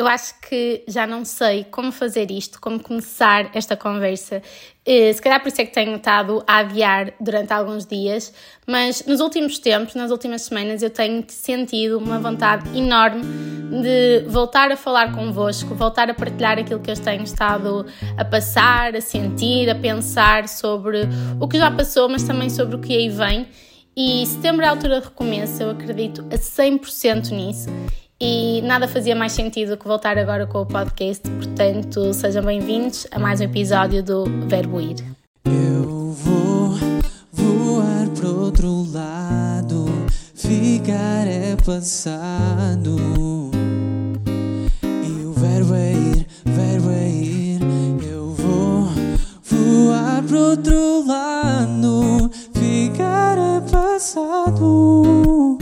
eu acho que já não sei como fazer isto, como começar esta conversa. Eh, se calhar por isso é que tenho estado a adiar durante alguns dias, mas nos últimos tempos, nas últimas semanas, eu tenho sentido uma vontade enorme de voltar a falar convosco, voltar a partilhar aquilo que eu tenho estado a passar, a sentir, a pensar sobre o que já passou, mas também sobre o que aí vem. E setembro é a altura de recomeço, eu acredito a 100% nisso e nada fazia mais sentido que voltar agora com o podcast, portanto, sejam bem-vindos a mais um episódio do Verbo Ir. Eu vou voar para outro lado, ficar é passado. E o verbo é ir, verbo é ir. Eu vou voar para outro lado, ficar é passado.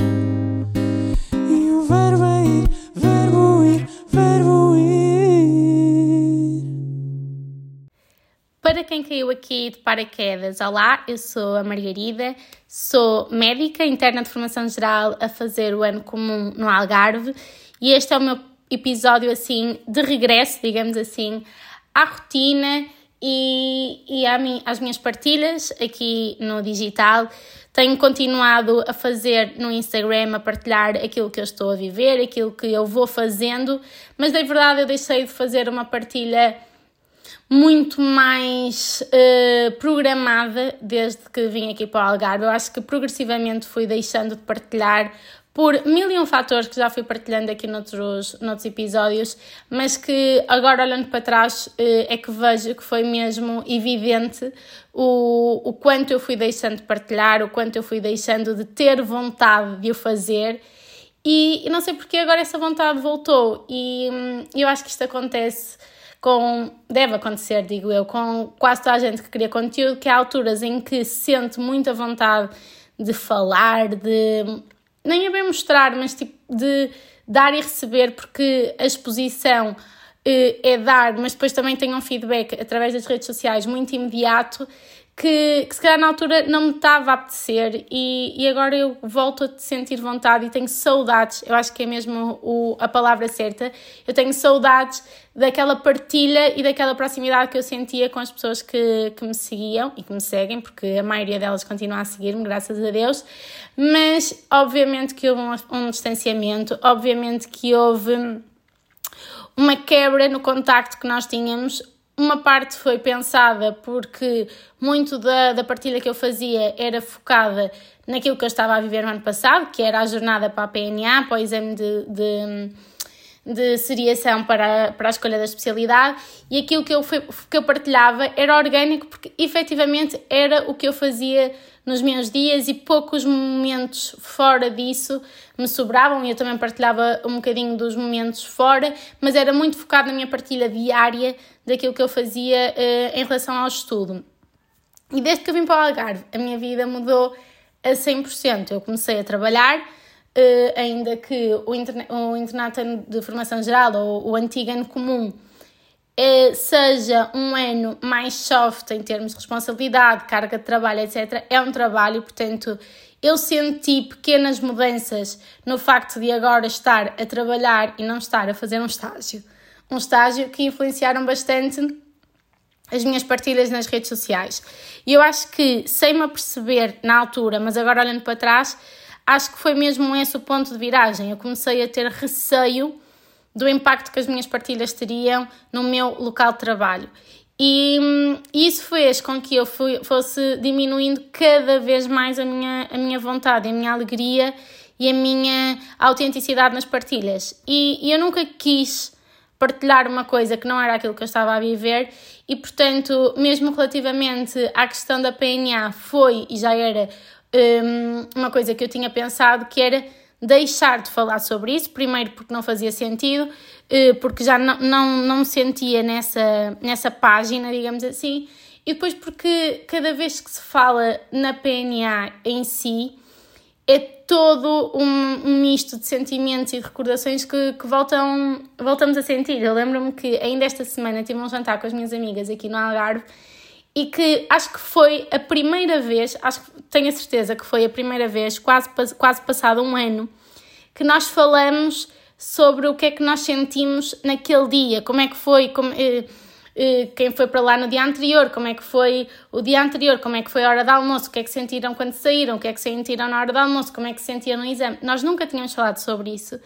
Aqui de paraquedas, olá, eu sou a Margarida, sou médica interna de formação geral a fazer o ano comum no Algarve e este é o meu episódio assim de regresso, digamos assim, à rotina e, e à às minhas partilhas aqui no digital. Tenho continuado a fazer no Instagram, a partilhar aquilo que eu estou a viver, aquilo que eu vou fazendo, mas na verdade eu deixei de fazer uma partilha muito mais uh, programada desde que vim aqui para o Algarve. Eu acho que progressivamente fui deixando de partilhar por mil e um fatores que já fui partilhando aqui noutros, noutros episódios, mas que agora olhando para trás uh, é que vejo que foi mesmo evidente o, o quanto eu fui deixando de partilhar, o quanto eu fui deixando de ter vontade de o fazer. E, e não sei porque agora essa vontade voltou, e hum, eu acho que isto acontece com, deve acontecer, digo eu, com quase toda a gente que cria conteúdo, que há alturas em que se sente muita vontade de falar, de nem é bem mostrar, mas tipo de dar e receber, porque a exposição eh, é dar, mas depois também tem um feedback através das redes sociais muito imediato que, que se calhar na altura não me estava a apetecer e, e agora eu volto a sentir vontade e tenho saudades, eu acho que é mesmo o, a palavra certa, eu tenho saudades daquela partilha e daquela proximidade que eu sentia com as pessoas que, que me seguiam e que me seguem, porque a maioria delas continua a seguir-me, graças a Deus, mas obviamente que houve um, um distanciamento, obviamente que houve uma quebra no contacto que nós tínhamos, uma parte foi pensada porque muito da, da partilha que eu fazia era focada naquilo que eu estava a viver no ano passado, que era a jornada para a PNA, para o exame de, de de seriação para, para a escolha da especialidade. E aquilo que eu, que eu partilhava era orgânico porque efetivamente era o que eu fazia nos meus dias e poucos momentos fora disso me sobravam e eu também partilhava um bocadinho dos momentos fora, mas era muito focado na minha partilha diária daquilo que eu fazia uh, em relação ao estudo. E desde que eu vim para o Algarve, a minha vida mudou a 100%. Eu comecei a trabalhar, uh, ainda que o, interna o internato de formação geral ou o antigo ano comum seja um ano mais soft em termos de responsabilidade, carga de trabalho, etc., é um trabalho, portanto, eu senti pequenas mudanças no facto de agora estar a trabalhar e não estar a fazer um estágio. Um estágio que influenciaram bastante as minhas partilhas nas redes sociais. E eu acho que, sem me aperceber na altura, mas agora olhando para trás, acho que foi mesmo esse o ponto de viragem. Eu comecei a ter receio do impacto que as minhas partilhas teriam no meu local de trabalho. E isso fez com que eu fui, fosse diminuindo cada vez mais a minha, a minha vontade, a minha alegria e a minha autenticidade nas partilhas. E, e eu nunca quis partilhar uma coisa que não era aquilo que eu estava a viver e, portanto, mesmo relativamente à questão da PNA, foi e já era um, uma coisa que eu tinha pensado que era deixar de falar sobre isso, primeiro porque não fazia sentido, uh, porque já não, não, não me sentia nessa, nessa página, digamos assim, e depois porque cada vez que se fala na PNA em si, é todo um, um misto de sentimentos e de recordações que, que voltam, voltamos a sentir. Eu lembro-me que ainda esta semana tive um jantar com as minhas amigas aqui no Algarve e que acho que foi a primeira vez, acho que tenho a certeza que foi a primeira vez, quase, quase passado um ano, que nós falamos sobre o que é que nós sentimos naquele dia, como é que foi, como, eh, eh, quem foi para lá no dia anterior, como é que foi o dia anterior, como é que foi a hora de almoço, o que é que sentiram quando saíram, o que é que sentiram na hora do almoço, como é que sentiam no exame. Nós nunca tínhamos falado sobre isso.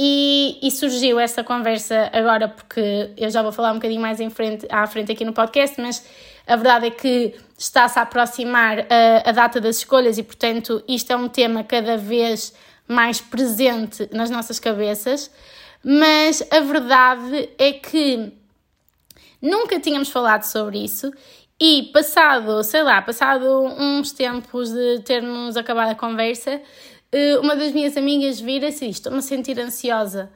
E, e, surgiu essa conversa agora porque eu já vou falar um bocadinho mais em frente, à frente aqui no podcast, mas a verdade é que está-se a aproximar a, a data das escolhas e, portanto, isto é um tema cada vez mais presente nas nossas cabeças. Mas a verdade é que nunca tínhamos falado sobre isso e passado, sei lá, passado uns tempos de termos acabado a conversa, eh, uma das minhas amigas vira-se e estou-me a sentir ansiosa.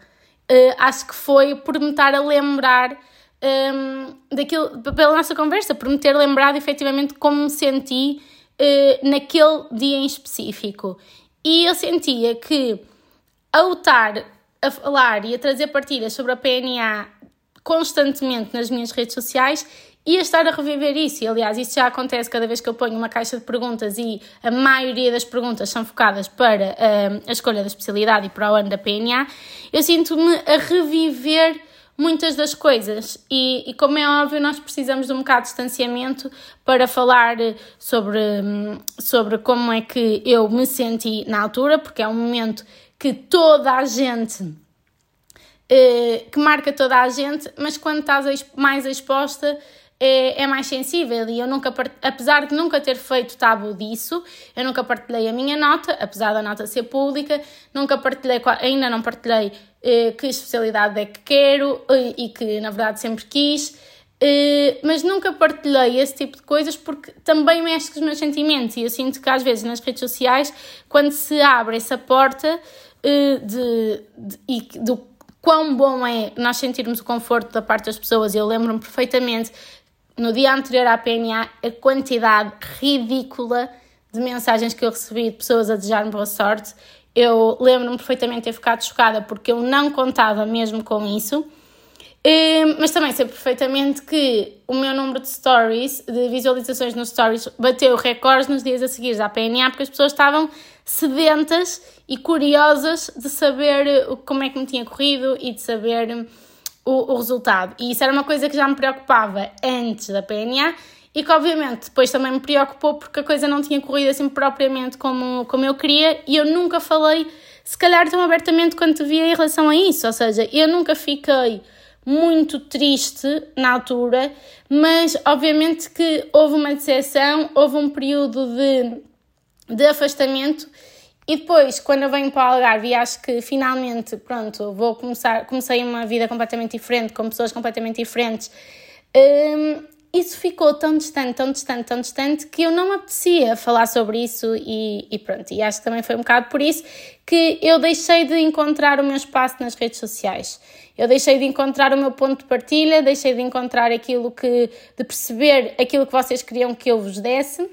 Uh, acho que foi por me estar a lembrar um, daquilo, pela nossa conversa, por me ter lembrado efetivamente como me senti uh, naquele dia em específico. E eu sentia que ao estar a falar e a trazer partidas sobre a PNA constantemente nas minhas redes sociais, ia estar a reviver isso. E, aliás, isso já acontece cada vez que eu ponho uma caixa de perguntas e a maioria das perguntas são focadas para uh, a escolha da especialidade e para o ano da PNA. Eu sinto-me a reviver muitas das coisas. E, e, como é óbvio nós precisamos de um bocado de distanciamento para falar sobre, sobre como é que eu me senti na altura, porque é um momento que toda a gente eh, que marca toda a gente, mas quando estás mais exposta é, é mais sensível e eu nunca, apesar de nunca ter feito tabu disso, eu nunca partilhei a minha nota, apesar da nota ser pública, nunca partilhei, ainda não partilhei eh, que especialidade é que quero eh, e que na verdade sempre quis, eh, mas nunca partilhei esse tipo de coisas porque também mexe com os meus sentimentos. E eu sinto que às vezes nas redes sociais, quando se abre essa porta de, de, do quão bom é nós sentirmos o conforto da parte das pessoas, eu lembro-me perfeitamente no dia anterior à PNA, a quantidade ridícula de mensagens que eu recebi de pessoas a desejar-me boa sorte. Eu lembro-me perfeitamente de ter ficado chocada porque eu não contava mesmo com isso. Hum, mas também sei perfeitamente que o meu número de stories, de visualizações nos stories, bateu recordes nos dias a seguir à PNA porque as pessoas estavam sedentas e curiosas de saber como é que me tinha corrido e de saber o, o resultado. E isso era uma coisa que já me preocupava antes da PNA e que obviamente depois também me preocupou porque a coisa não tinha corrido assim propriamente como, como eu queria e eu nunca falei, se calhar tão abertamente quanto devia em relação a isso, ou seja, eu nunca fiquei muito triste na altura, mas obviamente que houve uma decepção, houve um período de, de afastamento e depois, quando eu venho para o Algarve acho que finalmente, pronto, vou começar, comecei uma vida completamente diferente, com pessoas completamente diferentes, um, isso ficou tão distante, tão distante, tão distante, que eu não me apetecia falar sobre isso e, e pronto. E acho que também foi um bocado por isso que eu deixei de encontrar o meu espaço nas redes sociais. Eu deixei de encontrar o meu ponto de partilha, deixei de encontrar aquilo que, de perceber aquilo que vocês queriam que eu vos desse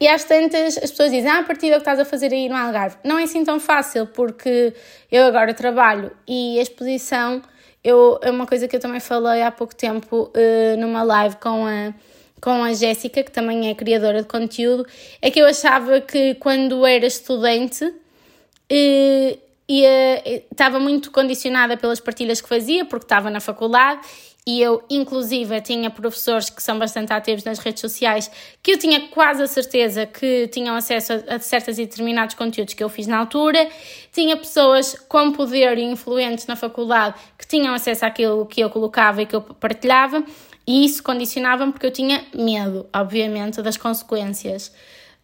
e às tantas as pessoas dizem, ah, a partir do que estás a fazer aí no Algarve. Não é assim tão fácil, porque eu agora trabalho e a exposição eu, é uma coisa que eu também falei há pouco tempo uh, numa live com a, com a Jéssica, que também é criadora de conteúdo, é que eu achava que quando era estudante uh, estava muito condicionada pelas partilhas que fazia, porque estava na faculdade e eu, inclusive, tinha professores que são bastante ativos nas redes sociais que eu tinha quase a certeza que tinham acesso a, certos e determinados conteúdos que eu fiz na altura. Tinha pessoas com poder e influentes na faculdade que tinham acesso àquilo que eu colocava e que eu partilhava, e isso condicionava-me porque eu tinha medo, obviamente, das consequências.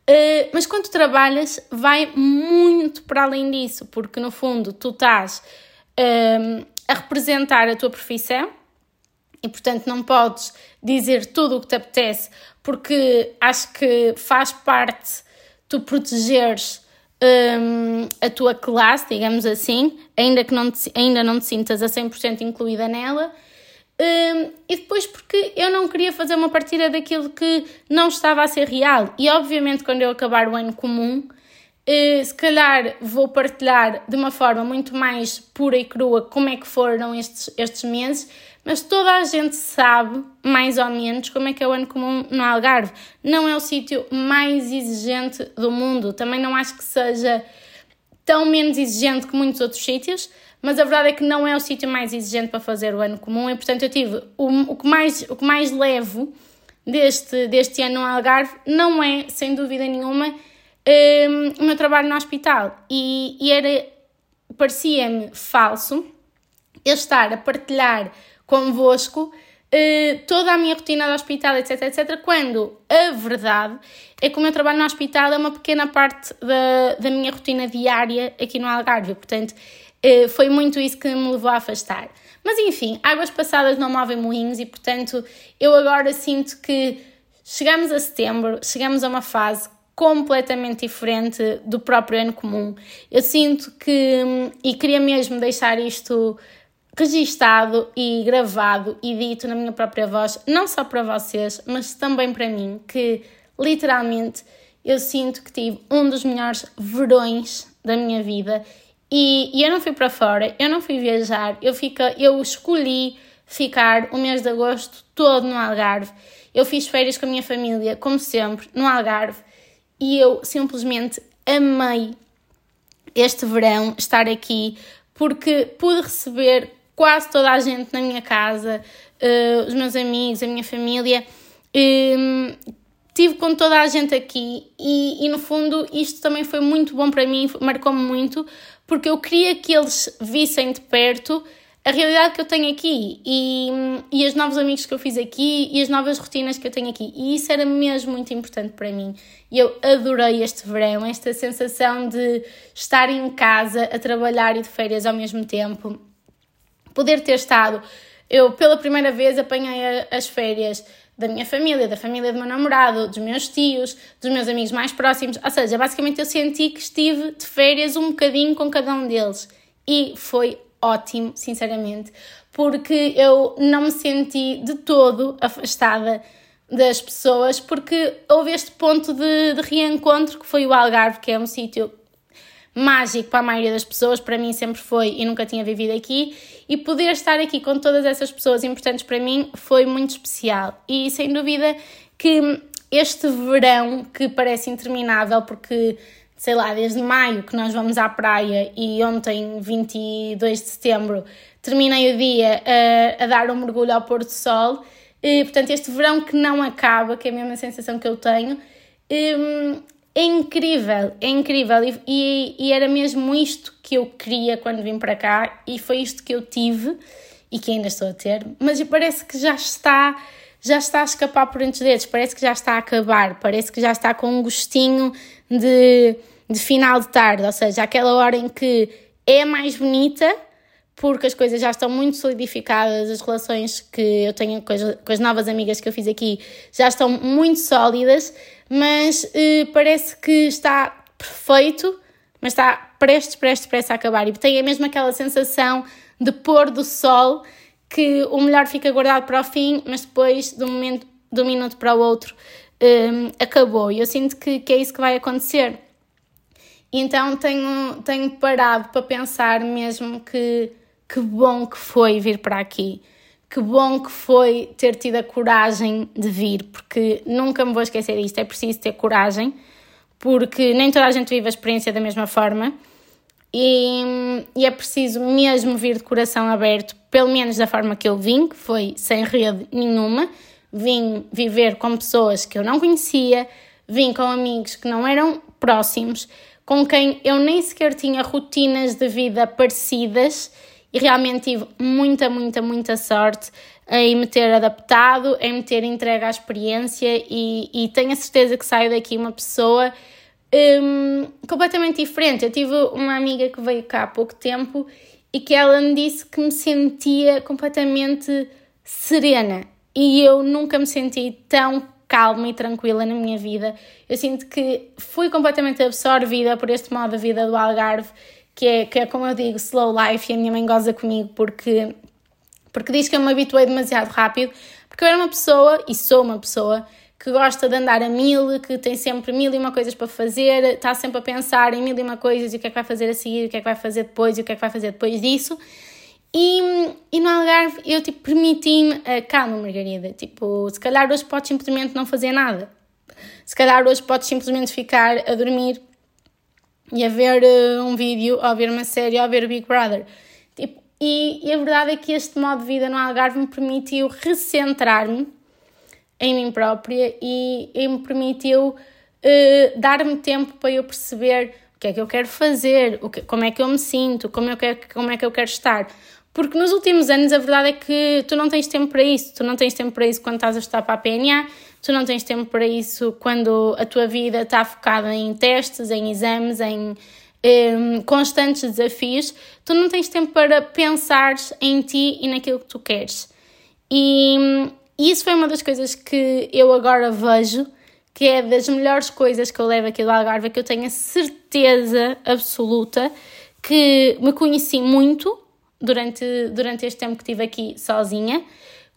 Uh, mas quando trabalhas, vai muito para além disso, porque no fundo tu estás uh, a representar a tua profissão e portanto não podes dizer tudo o que te apetece, porque acho que faz parte tu protegeres um, a tua classe, digamos assim, ainda que não te, ainda não te sintas a 100% incluída nela. Um, e depois porque eu não queria fazer uma partida daquilo que não estava a ser real. E obviamente, quando eu acabar o ano comum, uh, se calhar vou partilhar de uma forma muito mais pura e crua como é que foram estes, estes meses mas toda a gente sabe, mais ou menos, como é que é o ano comum no Algarve. Não é o sítio mais exigente do mundo. Também não acho que seja tão menos exigente que muitos outros sítios, mas a verdade é que não é o sítio mais exigente para fazer o ano comum e, portanto, eu tive o, o, que, mais, o que mais levo deste, deste ano no Algarve não é, sem dúvida nenhuma, um, o meu trabalho no hospital. E, e era, parecia-me falso eu estar a partilhar convosco uh, toda a minha rotina do hospital, etc, etc, quando a verdade é que o meu trabalho no hospital é uma pequena parte da, da minha rotina diária aqui no Algarve, portanto uh, foi muito isso que me levou a afastar. Mas enfim, águas passadas não movem moinhos e portanto eu agora sinto que chegamos a setembro, chegamos a uma fase completamente diferente do próprio ano comum. Eu sinto que, hum, e queria mesmo deixar isto registado e gravado e dito na minha própria voz, não só para vocês, mas também para mim, que literalmente eu sinto que tive um dos melhores verões da minha vida e, e eu não fui para fora, eu não fui viajar, eu, fica, eu escolhi ficar o mês de agosto todo no Algarve. Eu fiz férias com a minha família, como sempre, no Algarve, e eu simplesmente amei este verão estar aqui porque pude receber quase toda a gente na minha casa, uh, os meus amigos, a minha família. Um, tive com toda a gente aqui e, e, no fundo isto também foi muito bom para mim, marcou-me muito, porque eu queria que eles vissem de perto a realidade que eu tenho aqui e, e os novos amigos que eu fiz aqui e as novas rotinas que eu tenho aqui. E isso era mesmo muito importante para mim. E eu adorei este verão, esta sensação de estar em casa a trabalhar e de férias ao mesmo tempo poder ter estado. Eu, pela primeira vez, apanhei as férias da minha família, da família do meu namorado, dos meus tios, dos meus amigos mais próximos. Ou seja, basicamente eu senti que estive de férias um bocadinho com cada um deles. E foi ótimo, sinceramente, porque eu não me senti de todo afastada das pessoas, porque houve este ponto de, de reencontro que foi o Algarve, que é um sítio mágico para a maioria das pessoas, para mim sempre foi e nunca tinha vivido aqui, e poder estar aqui com todas essas pessoas importantes para mim foi muito especial. E sem dúvida que este verão, que parece interminável, porque sei lá, desde maio que nós vamos à praia e ontem, 22 de setembro, terminei o dia a, a dar um mergulho ao pôr do sol. E, portanto, este verão que não acaba, que é a mesma sensação que eu tenho, hum, é incrível, é incrível. E, e, e, era mesmo isto que eu queria quando vim para cá, e foi isto que eu tive e que ainda estou a ter. Mas parece que já está, já está a escapar por entre os dedos, parece que já está a acabar, parece que já está com um gostinho de, de final de tarde, ou seja, aquela hora em que é mais bonita. Porque as coisas já estão muito solidificadas, as relações que eu tenho com as, com as novas amigas que eu fiz aqui já estão muito sólidas, mas uh, parece que está perfeito, mas está prestes, prestes, prestes a acabar. E tem a mesma aquela sensação de pôr do sol que o melhor fica guardado para o fim, mas depois, de um, momento, de um minuto para o outro, ehm, acabou. E eu sinto que, que é isso que vai acontecer. Então tenho, tenho parado para pensar mesmo que que bom que foi vir para aqui que bom que foi ter tido a coragem de vir, porque nunca me vou esquecer disto, é preciso ter coragem, porque nem toda a gente vive a experiência da mesma forma e, e é preciso mesmo vir de coração aberto, pelo menos da forma que eu vim, que foi sem rede nenhuma, vim viver com pessoas que eu não conhecia, vim com amigos que não eram próximos, com quem eu nem sequer tinha rotinas de vida parecidas e realmente tive muita, muita, muita sorte em me ter adaptado, em me ter entregue à experiência e, e tenho a certeza que saio daqui uma pessoa um, completamente diferente. Eu tive uma amiga que veio cá há pouco tempo e que ela me disse que me sentia completamente serena e eu nunca me senti tão calma e tranquila na minha vida. Eu sinto que fui completamente absorvida por este modo de vida do Algarve que é, que é como eu digo, slow life, e a minha mãe goza comigo porque, porque diz que eu me habituei demasiado rápido, porque eu era uma pessoa, e sou uma pessoa, que gosta de andar a mil, que tem sempre mil e uma coisas para fazer, está sempre a pensar em mil e uma coisas e o que é que vai fazer a seguir, o que é que vai fazer depois e o que é que vai fazer depois disso. E, e no Algarve eu tipo, permiti-me, uh, calma Margarida, tipo, se calhar hoje podes simplesmente não fazer nada. Se calhar hoje podes simplesmente ficar a dormir e a ver uh, um vídeo, ou a ver uma série, ou a ver o Big Brother. Tipo, e, e a verdade é que este modo de vida no Algarve me permitiu recentrar-me em mim própria e, e me permitiu uh, dar-me tempo para eu perceber o que é que eu quero fazer, o que, como é que eu me sinto, como, eu quero, como é que eu quero estar. Porque nos últimos anos a verdade é que tu não tens tempo para isso. Tu não tens tempo para isso quando estás a estudar para a PNA, tu não tens tempo para isso quando a tua vida está focada em testes, em exames, em um, constantes desafios. Tu não tens tempo para pensar em ti e naquilo que tu queres. E, isso foi uma das coisas que eu agora vejo que é das melhores coisas que eu levo aqui do Algarve, que eu tenho a certeza absoluta que me conheci muito durante, durante este tempo que estive aqui sozinha.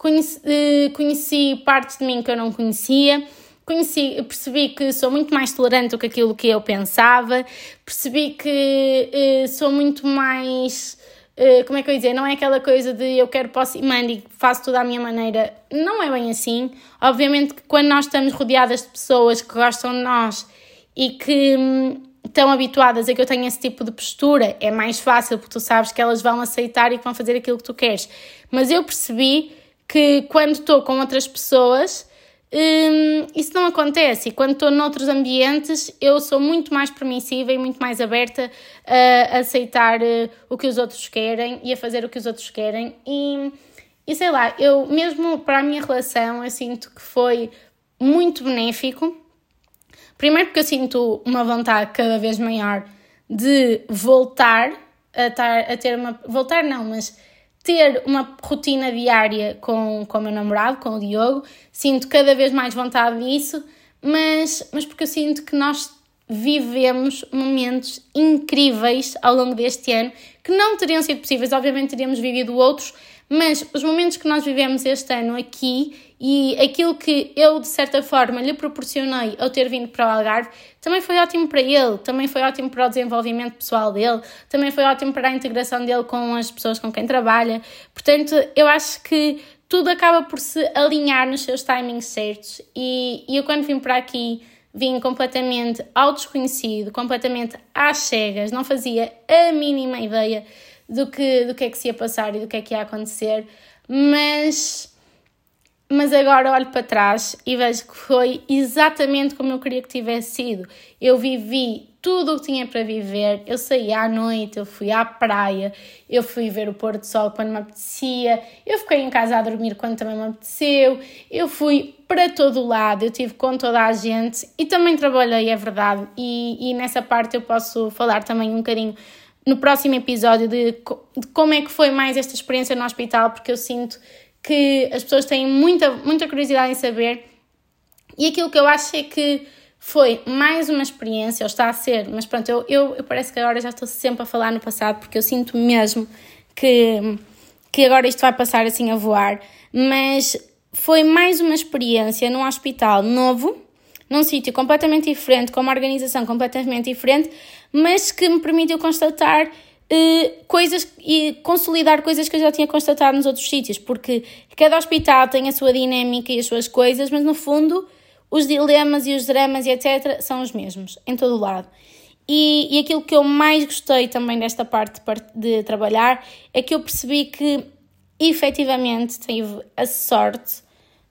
Conheci, eh, conheci partes de mim que eu não conhecia, conheci, percebi que sou muito mais tolerante do que aquilo que eu pensava, percebi que uh, sou muito mais. Uh, como é que eu ia dizer? Não é aquela coisa de eu quero, posso e mando e faço tudo à minha maneira. Não é bem assim. Obviamente que quando nós estamos rodeadas de pessoas que gostam de nós e que. Hum, estão habituadas a que eu tenha esse tipo de postura, é mais fácil porque tu sabes que elas vão aceitar e que vão fazer aquilo que tu queres. Mas eu percebi que quando estou com outras pessoas, hum, isso não acontece. E quando estou noutros ambientes, eu sou muito mais permissiva e muito mais aberta a aceitar uh, o que os outros querem e a fazer o que os outros querem. E, e sei lá, eu mesmo para a minha relação, eu sinto que foi muito benéfico Primeiro porque eu sinto uma vontade cada vez maior de voltar a, tar, a ter uma. Voltar não, mas ter uma rotina diária com, com o meu namorado, com o Diogo. Sinto cada vez mais vontade disso, mas, mas porque eu sinto que nós vivemos momentos incríveis ao longo deste ano que não teriam sido possíveis, obviamente teríamos vivido outros, mas os momentos que nós vivemos este ano aqui e aquilo que eu, de certa forma, lhe proporcionei ao ter vindo para o Algarve também foi ótimo para ele, também foi ótimo para o desenvolvimento pessoal dele, também foi ótimo para a integração dele com as pessoas com quem trabalha. Portanto, eu acho que tudo acaba por se alinhar nos seus timings certos. E, e eu, quando vim para aqui, vim completamente ao desconhecido, completamente às cegas, não fazia a mínima ideia do que, do que é que se ia passar e do que é que ia acontecer, mas, mas agora olho para trás e vejo que foi exatamente como eu queria que tivesse sido. Eu vivi tudo o que tinha para viver, eu saí à noite, eu fui à praia, eu fui ver o pôr do sol quando me apetecia, eu fiquei em casa a dormir quando também me apeteceu, eu fui para todo o lado, eu tive com toda a gente e também trabalhei, é verdade, e, e nessa parte eu posso falar também um bocadinho no próximo episódio de, de, como é que foi mais esta experiência no hospital, porque eu sinto que as pessoas têm muita, muita curiosidade em saber. E aquilo que eu acho é que foi mais uma experiência, ou está a ser, mas pronto, eu, eu, eu parece que agora já estou sempre a falar no passado, porque eu sinto mesmo que, que agora isto vai passar assim a voar, mas foi mais uma experiência num hospital novo, num sítio completamente diferente, com uma organização completamente diferente, mas que me permitiu constatar uh, coisas e consolidar coisas que eu já tinha constatado nos outros sítios, porque cada hospital tem a sua dinâmica e as suas coisas, mas no fundo os dilemas e os dramas e etc. são os mesmos, em todo o lado. E, e aquilo que eu mais gostei também desta parte de, trabalhar é que eu percebi que efetivamente tive a sorte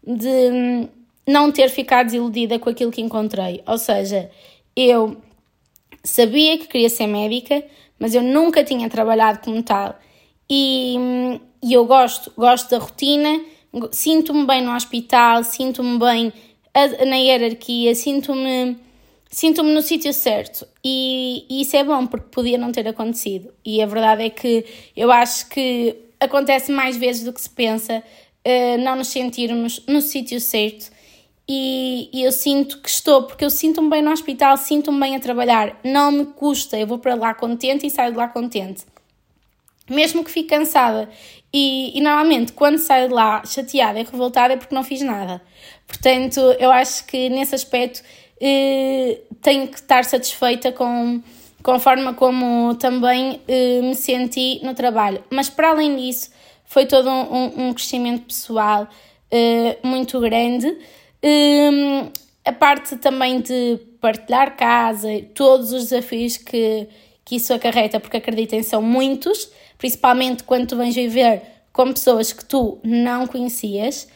de não ter ficado desiludida com aquilo que encontrei. Ou seja, eu sabia que queria ser médica, mas eu nunca tinha trabalhado como tal. E, e eu gosto, gosto da rotina, sinto-me bem no hospital, sinto-me bem na hierarquia, sinto-me sinto-me no sítio certo. E, e, isso é bom porque podia não ter acontecido. E a verdade é que eu acho que acontece mais vezes do que se pensa uh, não nos sentirmos no sítio certo e, e, eu sinto que estou, porque eu sinto-me bem no hospital, sinto-me bem a trabalhar, não me custa, eu vou para lá contente e saio de lá contente. Mesmo que fique cansada. E, e normalmente, quando saio de lá chateada e revoltada, é porque não fiz nada. Portanto, eu acho que nesse aspecto eh, tenho que estar satisfeita com, com a forma como também eh, me senti no trabalho. Mas para além disso, foi todo um, um crescimento pessoal eh, muito grande. Um, a parte também de partilhar casa, todos os desafios que, que isso acarreta, porque acreditem, são muitos, principalmente quando tu vens viver com pessoas que tu não conhecias.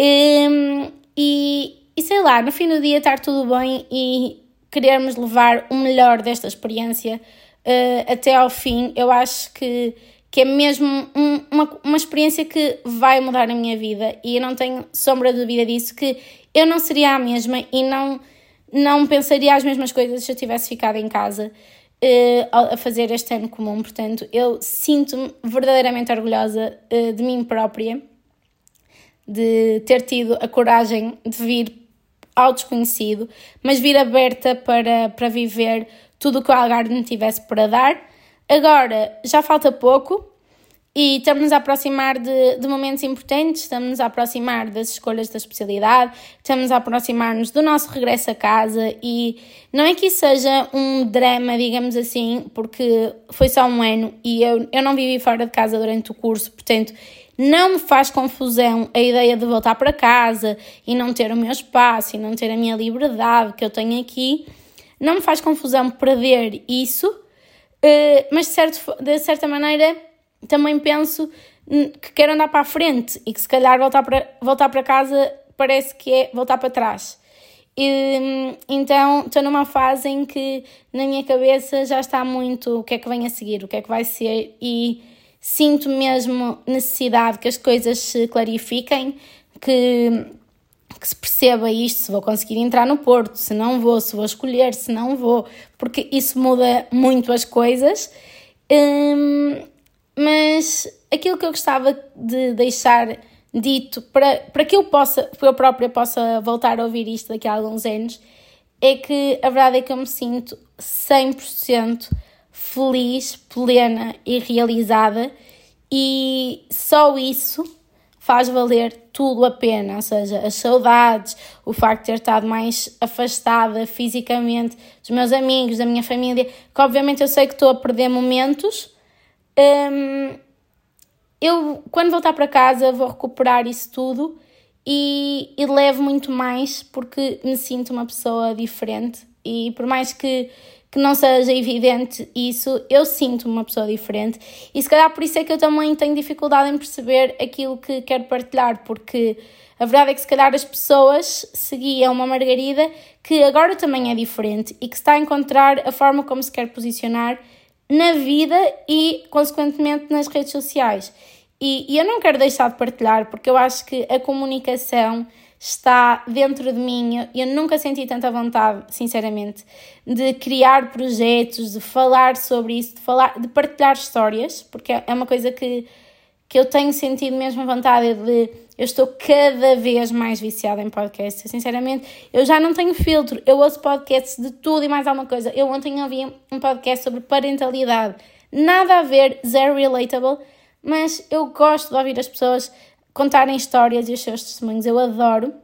Um, e, e sei lá, no fim do dia estar tudo bem e querermos levar o melhor desta experiência uh, até ao fim, eu acho que, que é mesmo um, uma, uma experiência que vai mudar a minha vida e eu não tenho sombra de dúvida disso, que eu não seria a mesma e não, não pensaria as mesmas coisas se eu tivesse ficado em casa uh, a fazer este ano comum. Portanto, eu sinto-me verdadeiramente orgulhosa uh, de mim própria, de ter tido a coragem de vir ao desconhecido, mas vir aberta para, para viver tudo o que o Algarve me tivesse para dar. Agora já falta pouco e estamos-nos a aproximar de, de momentos importantes, estamos-nos a aproximar das escolhas da especialidade, estamos a aproximar-nos do nosso regresso a casa e não é que isso seja um drama, digamos assim, porque foi só um ano e eu, eu não vivi fora de casa durante o curso, portanto não me faz confusão a ideia de voltar para casa e não ter o meu espaço e não ter a minha liberdade que eu tenho aqui. Não me faz confusão perder isso, eh, mas de, certo, de certa maneira também penso que quero andar para a frente e que se calhar voltar para, voltar para casa parece que é voltar para trás. E, então estou numa fase em que na minha cabeça já está muito o que é que vem a seguir, o que é que vai ser e sinto mesmo necessidade que as coisas se clarifiquem, que, que se perceba isto, se vou conseguir entrar no Porto, se não vou, se vou escolher, se não vou, porque isso muda muito as coisas. Hum, mas aquilo que eu gostava de deixar dito para, para que eu possa, eu própria possa voltar a ouvir isto daqui a alguns anos, é que a verdade é que eu me sinto 100% feliz, plena e realizada, e só isso faz valer tudo a pena, ou seja, as saudades, o facto de ter estado mais afastada fisicamente dos meus amigos, da minha família, que obviamente eu sei que estou a perder momentos. Hum, eu, quando voltar para casa, vou recuperar isso tudo e, e levo muito mais porque me sinto uma pessoa diferente. E por mais que que não seja evidente isso, eu sinto uma pessoa diferente e se calhar por isso é que eu também tenho dificuldade em perceber aquilo que quero partilhar, porque a verdade é que se calhar as pessoas seguiam uma Margarida que agora também é diferente e que está a encontrar a forma como se quer posicionar na vida e, consequentemente, nas redes sociais. E, e eu não quero deixar de partilhar, porque eu acho que a comunicação está dentro de mim. Eu nunca senti tanta vontade, sinceramente, de criar projetos, de falar sobre isso, de, falar, de partilhar histórias, porque é uma coisa que, que eu tenho sentido mesmo vontade de. Eu estou cada vez mais viciada em podcasts. Sinceramente, eu já não tenho filtro. Eu ouço podcasts de tudo e mais alguma coisa. Eu ontem ouvi um podcast sobre parentalidade. Nada a ver, zero relatable, mas eu gosto de ouvir as pessoas contarem histórias e os seus testemunhos. Eu adoro.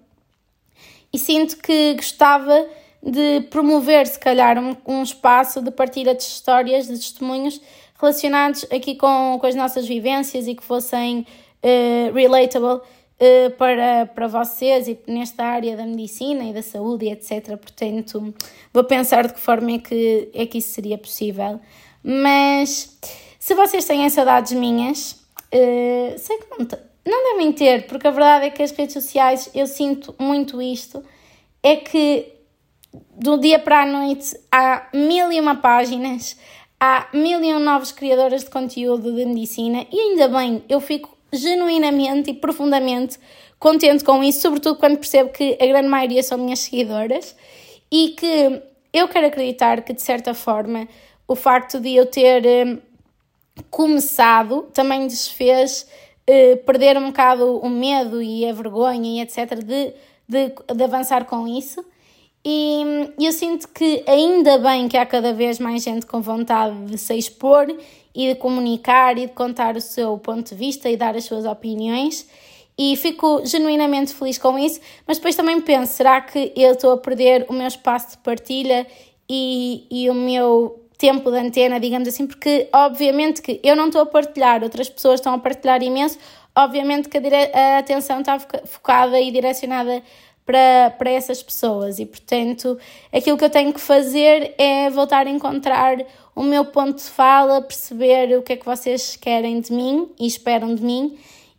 E sinto que gostava de promover, se calhar, um, um espaço de partilha de histórias, de testemunhos relacionados aqui com, com as nossas vivências e que fossem uh, relatable uh, para, para vocês e nesta área da medicina e da saúde, etc. Portanto, vou pensar de que forma é que, é que isso seria possível. Mas se vocês têm saudades minhas, uh, sei que não não devem ter, porque a verdade é que as redes sociais, eu sinto muito isto, é que do dia para a noite há mil e uma páginas, há mil e um novos criadoras de conteúdo de medicina e ainda bem, eu fico genuinamente e profundamente contente com isso, sobretudo quando percebo que a grande maioria são minhas seguidoras e que eu quero acreditar que de certa forma o facto de eu ter eh, começado também desfez eh, perder um bocado o medo e a vergonha e etc. de, de, de avançar com isso. E eu sinto que ainda bem que há cada vez mais gente com vontade de se expor e de comunicar e de contar o seu ponto de vista e dar as suas opiniões. E fico genuinamente feliz com isso, mas depois também penso: será que eu estou a perder o meu espaço de partilha e, e o meu tempo de antena, digamos assim, porque obviamente que eu não estou a partilhar, outras pessoas estão a partilhar imenso, obviamente que a, a atenção está focada e direcionada para, para essas pessoas e, portanto, aquilo que eu tenho que fazer é voltar a encontrar o meu ponto de fala, perceber o que é que vocês querem de mim e esperam de mim.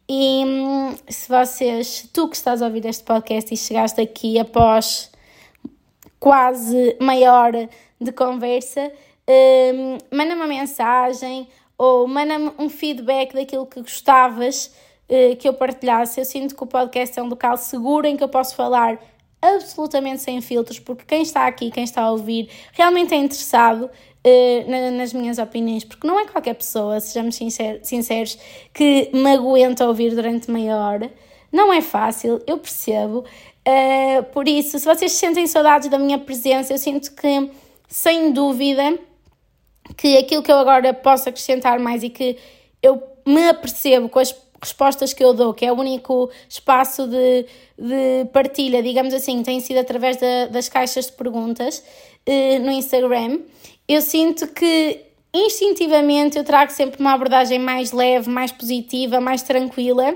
E hum, se vocês, tu que estás a ouvir este podcast e chegaste aqui após quase meia hora de conversa, um, manda-me uma mensagem ou manda-me um feedback daquilo que gostavas uh, que eu partilhasse. Eu sinto que o podcast é um local seguro em que eu posso falar absolutamente sem filtros, porque quem está aqui, quem está a ouvir, realmente é interessado uh, na, nas minhas opiniões, porque não é qualquer pessoa, sejamos sinceros, sinceros, que me aguenta ouvir durante meia hora. Não é fácil, eu percebo. Uh, por isso, se vocês sentem saudades da minha presença, eu sinto que, sem dúvida, que aquilo que eu agora posso acrescentar mais e que eu me apercebo com as respostas que eu dou, que é o único espaço de, de partilha, digamos assim, tem sido através da, das caixas de perguntas uh, no Instagram, eu sinto que instintivamente eu trago sempre uma abordagem mais leve, mais positiva, mais tranquila.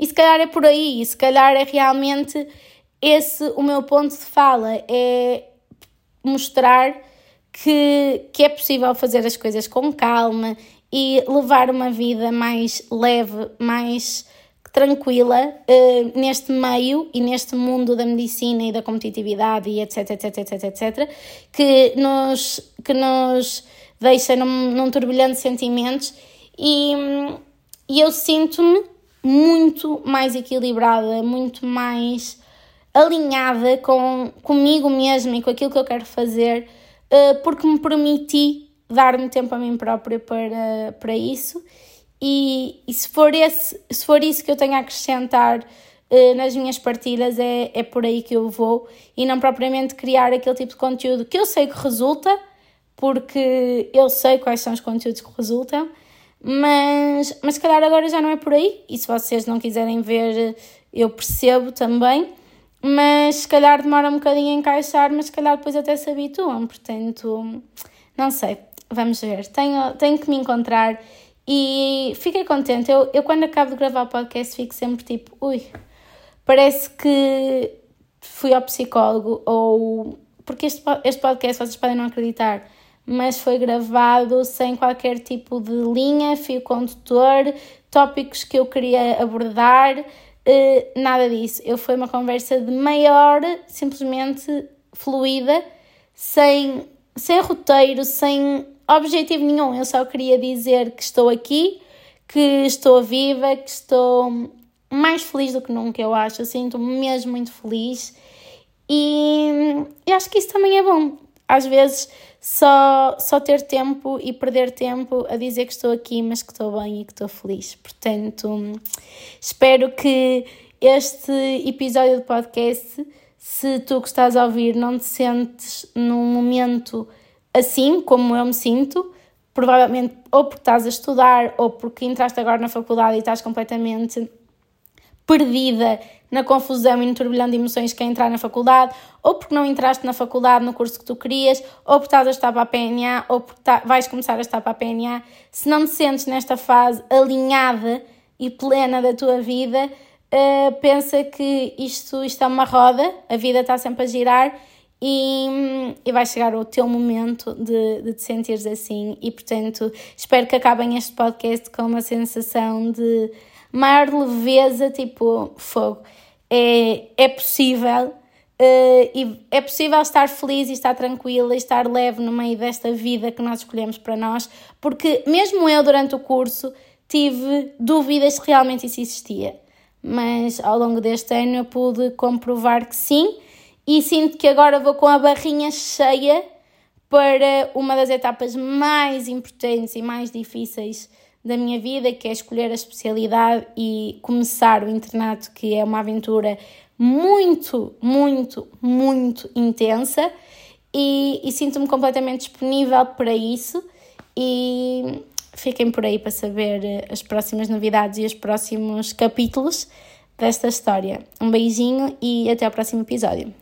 E se calhar é por aí, se calhar é realmente esse o meu ponto de fala, é mostrar que, que é possível fazer as coisas com calma e levar uma vida mais leve, mais tranquila uh, neste meio e neste mundo da medicina e da competitividade e etc, etc, etc, etc, que nos, que nos deixa num, num turbilhão de sentimentos e, e eu sinto-me muito mais equilibrada, muito mais alinhada com comigo mesma e com aquilo que eu quero fazer, uh, porque me permiti dar-me tempo a mim própria para, para isso e, e, se, for esse, se for isso que eu tenho a acrescentar uh, nas minhas partilhas, é, é por aí que eu vou e não propriamente criar aquele tipo de conteúdo que eu sei que resulta, porque eu sei quais são os conteúdos que resultam, mas, mas se calhar agora já não é por aí. E se vocês não quiserem ver, eu percebo também. Mas se calhar demora um bocadinho a encaixar, mas se calhar depois até se habituam. Portanto, não sei, vamos ver. Tenho, tenho que me encontrar e fiquei contente. Eu, eu, quando acabo de gravar o podcast, fico sempre tipo, ui, parece que fui ao psicólogo, ou. Porque este, este podcast vocês podem não acreditar, mas foi gravado sem qualquer tipo de linha, fio condutor, tópicos que eu queria abordar, eh, nada disso. Eu foi uma conversa de meia hora, simplesmente fluida, sem, sem roteiro, sem objetivo nenhum, eu só queria dizer que estou aqui, que estou viva, que estou mais feliz do que nunca, eu acho. Eu sinto-me mesmo muito feliz e acho que isso também é bom. Às vezes só, só ter tempo e perder tempo a dizer que estou aqui, mas que estou bem e que estou feliz. Portanto, espero que este episódio do podcast, se tu que estás a ouvir não te sentes num momento assim como eu me sinto, provavelmente ou porque estás a estudar ou porque entraste agora na faculdade e estás completamente perdida na confusão e no turbilhão de emoções que é entrar na faculdade, ou porque não entraste na faculdade no curso que tu querias, ou porque estás a estar para a PNA, ou porque tá, vais começar a estar para a PNA. Se não te sentes nesta fase alinhada e plena da tua vida, uh, pensa que isto, isto é uma roda, a vida está sempre a girar e, e vai chegar o teu momento de, de te sentires assim. E portanto, espero que acabem este podcast com uma sensação de maior leveza, tipo fogo. É, é possível. Uh, e é possível estar feliz e estar tranquila e estar leve no meio desta vida que nós escolhemos para nós, porque mesmo eu, durante o curso, tive dúvidas se realmente isso existia. Mas ao longo deste ano eu pude comprovar que sim, e sinto que agora vou com a barrinha cheia para uma das etapas mais importantes e mais difíceis da minha vida, que é escolher a especialidade e começar o internato, que é uma aventura muito, muito, muito intensa e, e sinto-me completamente disponível para isso e fiquem por aí para saber as próximas novidades e os próximos capítulos desta história. Um beijinho e até ao próximo episódio.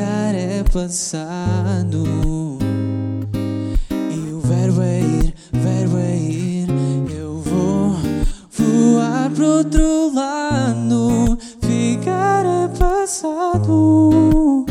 ficar é passado. E o verbo é ir, verbo é ir. Eu vou voar pro outro lado. Ficar é passado.